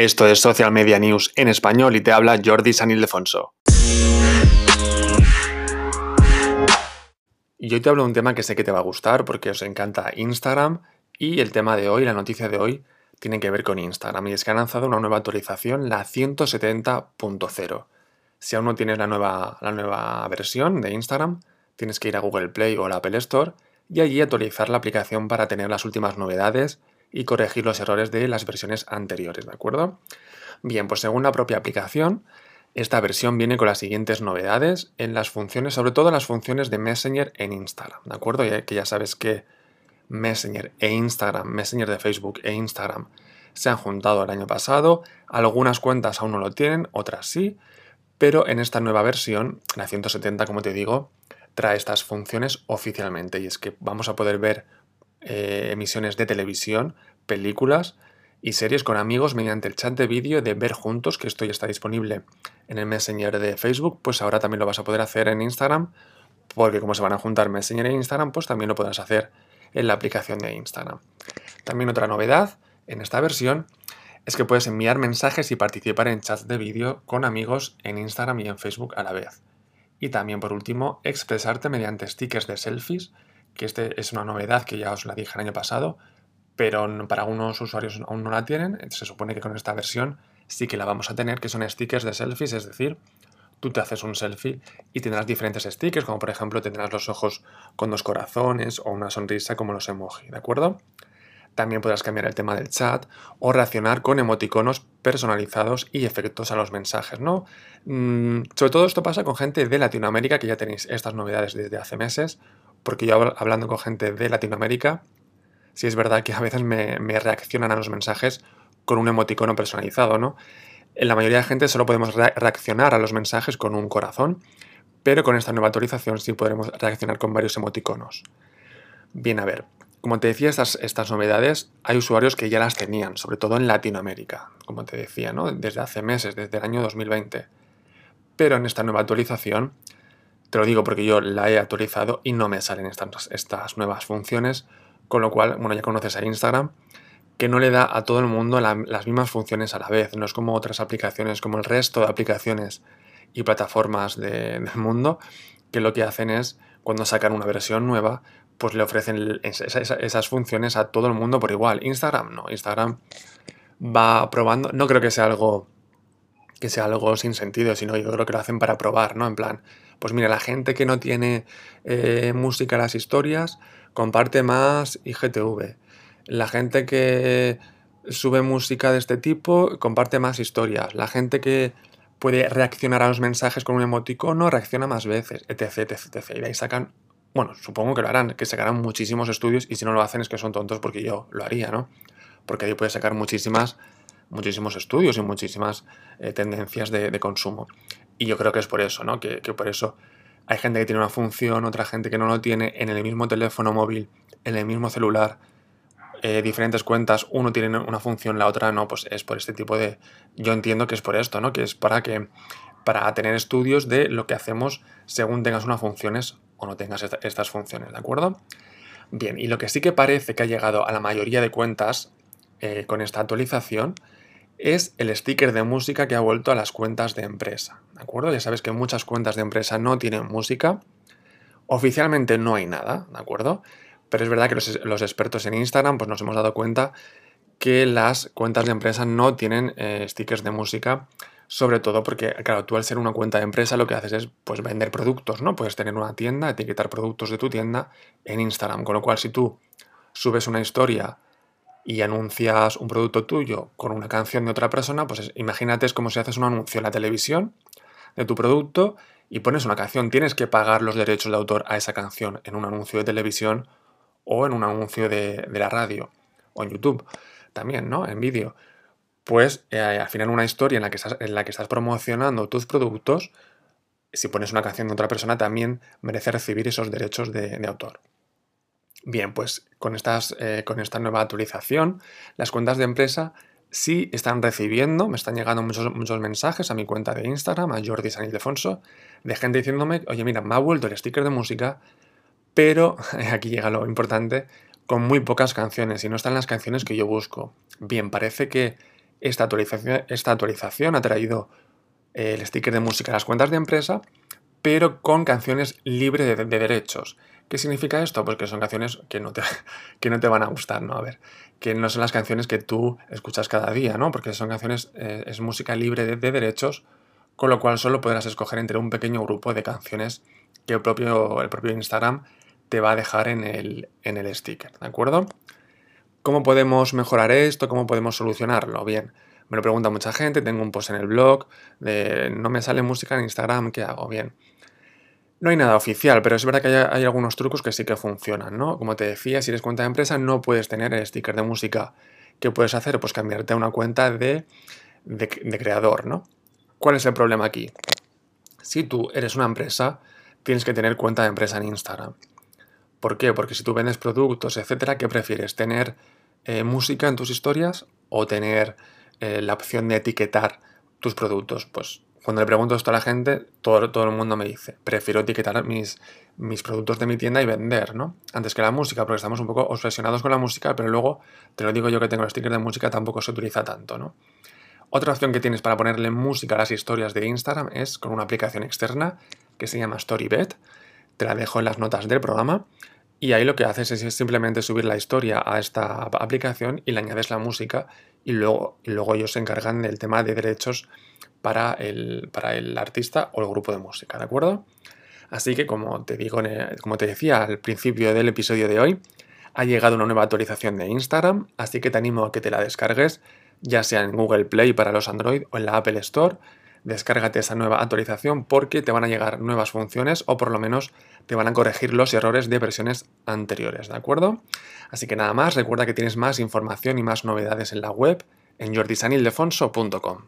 Esto es Social Media News en español y te habla Jordi San Ildefonso. Y hoy te hablo de un tema que sé que te va a gustar porque os encanta Instagram y el tema de hoy, la noticia de hoy, tiene que ver con Instagram y es que han lanzado una nueva actualización, la 170.0. Si aún no tienes la nueva, la nueva versión de Instagram, tienes que ir a Google Play o la Apple Store y allí actualizar la aplicación para tener las últimas novedades y corregir los errores de las versiones anteriores, ¿de acuerdo? Bien, pues según la propia aplicación, esta versión viene con las siguientes novedades en las funciones, sobre todo en las funciones de Messenger en Instagram, ¿de acuerdo? Ya que ya sabes que Messenger e Instagram, Messenger de Facebook e Instagram se han juntado el año pasado, algunas cuentas aún no lo tienen, otras sí, pero en esta nueva versión, la 170 como te digo, trae estas funciones oficialmente y es que vamos a poder ver eh, emisiones de televisión, películas y series con amigos mediante el chat de vídeo de ver juntos, que esto ya está disponible en el Messenger de Facebook, pues ahora también lo vas a poder hacer en Instagram, porque como se van a juntar Messenger e Instagram, pues también lo podrás hacer en la aplicación de Instagram. También otra novedad en esta versión es que puedes enviar mensajes y participar en chats de vídeo con amigos en Instagram y en Facebook a la vez. Y también, por último, expresarte mediante stickers de selfies que este es una novedad que ya os la dije el año pasado, pero para algunos usuarios aún no la tienen. Se supone que con esta versión sí que la vamos a tener, que son stickers de selfies, es decir, tú te haces un selfie y tendrás diferentes stickers, como por ejemplo tendrás los ojos con dos corazones o una sonrisa como los emoji, ¿de acuerdo? También podrás cambiar el tema del chat o reaccionar con emoticonos personalizados y efectos a los mensajes, ¿no? Mm, sobre todo esto pasa con gente de Latinoamérica, que ya tenéis estas novedades desde hace meses, porque yo hablando con gente de Latinoamérica, sí es verdad que a veces me, reaccionan a los mensajes con un emoticono personalizado, ¿no? En la mayoría de gente solo podemos reaccionar a los mensajes con un corazón, pero con esta nueva actualización sí podremos reaccionar con varios emoticonos. Bien, a ver, como te decía, estas, estas novedades hay usuarios que ya las tenían, sobre todo en Latinoamérica, como te decía, ¿no? Desde hace meses, desde el año 2020. Pero en esta nueva actualización te lo digo porque yo la he actualizado y no me salen estas, nuevas funciones, con lo cual, bueno, ya conoces a Instagram, que no le da a todo el mundo las mismas funciones a la vez. No es como otras aplicaciones, como el resto de aplicaciones y plataformas del mundo, que lo que hacen es, cuando sacan una versión nueva, pues le ofrecen esas funciones a todo el mundo por igual. Instagram no, Instagram va probando, no creo que sea algo que sea algo sin sentido, sino yo creo que lo hacen para probar, ¿no? En plan, pues mira, la gente que no tiene eh, música en las historias comparte más IGTV. La gente que sube música de este tipo comparte más historias. La gente que puede reaccionar a los mensajes con un emoticono reacciona más veces, etc, etc, etc. Y de ahí sacan, bueno, supongo que lo harán, que sacarán muchísimos estudios y si no lo hacen es que son tontos porque yo lo haría, ¿no? Porque ahí puedes sacar muchísimas, muchísimos estudios y muchísimas eh, tendencias de consumo. Y yo creo que es por eso, ¿no? Que, por eso hay gente que tiene una función, otra gente que no lo tiene en el mismo teléfono móvil, en el mismo celular, eh, diferentes cuentas, uno tiene una función, la otra no, pues es por este tipo de... Yo entiendo que es por esto, ¿no? Que es para que para tener estudios de lo que hacemos según tengas unas funciones o no tengas estas funciones, ¿de acuerdo? Bien, y lo que sí que parece que ha llegado a la mayoría de cuentas eh, con esta actualización es el sticker de música que ha vuelto a las cuentas de empresa. ¿De acuerdo? Ya sabes que muchas cuentas de empresa no tienen música. Oficialmente no hay nada, ¿de acuerdo? Pero es verdad que los, expertos en Instagram pues nos hemos dado cuenta que las cuentas de empresa no tienen eh, stickers de música, sobre todo porque, claro, tú al ser una cuenta de empresa lo que haces es pues, vender productos, ¿no? Puedes tener una tienda, etiquetar productos de tu tienda en Instagram, con lo cual si tú subes una historia y anuncias un producto tuyo con una canción de otra persona, pues imagínate es como si haces un anuncio en la televisión de tu producto y pones una canción. Tienes que pagar los derechos de autor a esa canción en un anuncio de televisión o en un anuncio de, la radio o en YouTube también, ¿no? En vídeo. Pues eh, al final una historia en la, que estás, en la que estás promocionando tus productos, si pones una canción de otra persona también merece recibir esos derechos de autor. Bien, pues con, estas, eh, con esta nueva actualización, las cuentas de empresa sí están recibiendo, me están llegando muchos, muchos mensajes a mi cuenta de Instagram, a Jordi San Ildefonso, de gente diciéndome, oye, mira, me ha vuelto el sticker de música, pero aquí llega lo importante, con muy pocas canciones y no están las canciones que yo busco. Bien, parece que esta actualización, esta actualización ha traído el sticker de música a las cuentas de empresa, pero con canciones libres de, derechos. ¿Qué significa esto? Pues que son canciones que no, te, que no te van a gustar, ¿no? A ver, que no son las canciones que tú escuchas cada día, ¿no? Porque son canciones, eh, es música libre de, derechos, con lo cual solo podrás escoger entre un pequeño grupo de canciones que el propio, el propio Instagram te va a dejar en el, en el sticker, ¿de acuerdo? ¿Cómo podemos mejorar esto? ¿Cómo podemos solucionarlo? Bien, me lo pregunta mucha gente, tengo un post en el blog de no me sale música en Instagram, ¿qué hago? Bien. No hay nada oficial, pero es verdad que hay, algunos trucos que sí que funcionan, ¿no? Como te decía, si eres cuenta de empresa no puedes tener el sticker de música. ¿Qué puedes hacer? Pues cambiarte a una cuenta de, de, creador, ¿no? ¿Cuál es el problema aquí? Si tú eres una empresa, tienes que tener cuenta de empresa en Instagram. ¿Por qué? Porque si tú vendes productos, etcétera, ¿qué prefieres? ¿Tener eh, música en tus historias o tener eh, la opción de etiquetar tus productos? Pues cuando le pregunto esto a la gente, todo, todo el mundo me dice, prefiero etiquetar mis, mis productos de mi tienda y vender, ¿no? Antes que la música, porque estamos un poco obsesionados con la música, pero luego, te lo digo yo que tengo el sticker de música, tampoco se utiliza tanto, ¿no? Otra opción que tienes para ponerle música a las historias de Instagram es con una aplicación externa que se llama Storybet. Te la dejo en las notas del programa y ahí lo que haces es simplemente subir la historia a esta aplicación y le añades la música y luego, luego ellos se encargan del tema de derechos para el, para el artista o el grupo de música, ¿de acuerdo? Así que como te digo, como te decía al principio del episodio de hoy, ha llegado una nueva actualización de Instagram, así que te animo a que te la descargues, ya sea en Google Play para los Android o en la Apple Store descárgate esa nueva actualización porque te van a llegar nuevas funciones o por lo menos te van a corregir los errores de versiones anteriores, ¿de acuerdo? Así que nada más, recuerda que tienes más información y más novedades en la web en jordisanildefonso.com.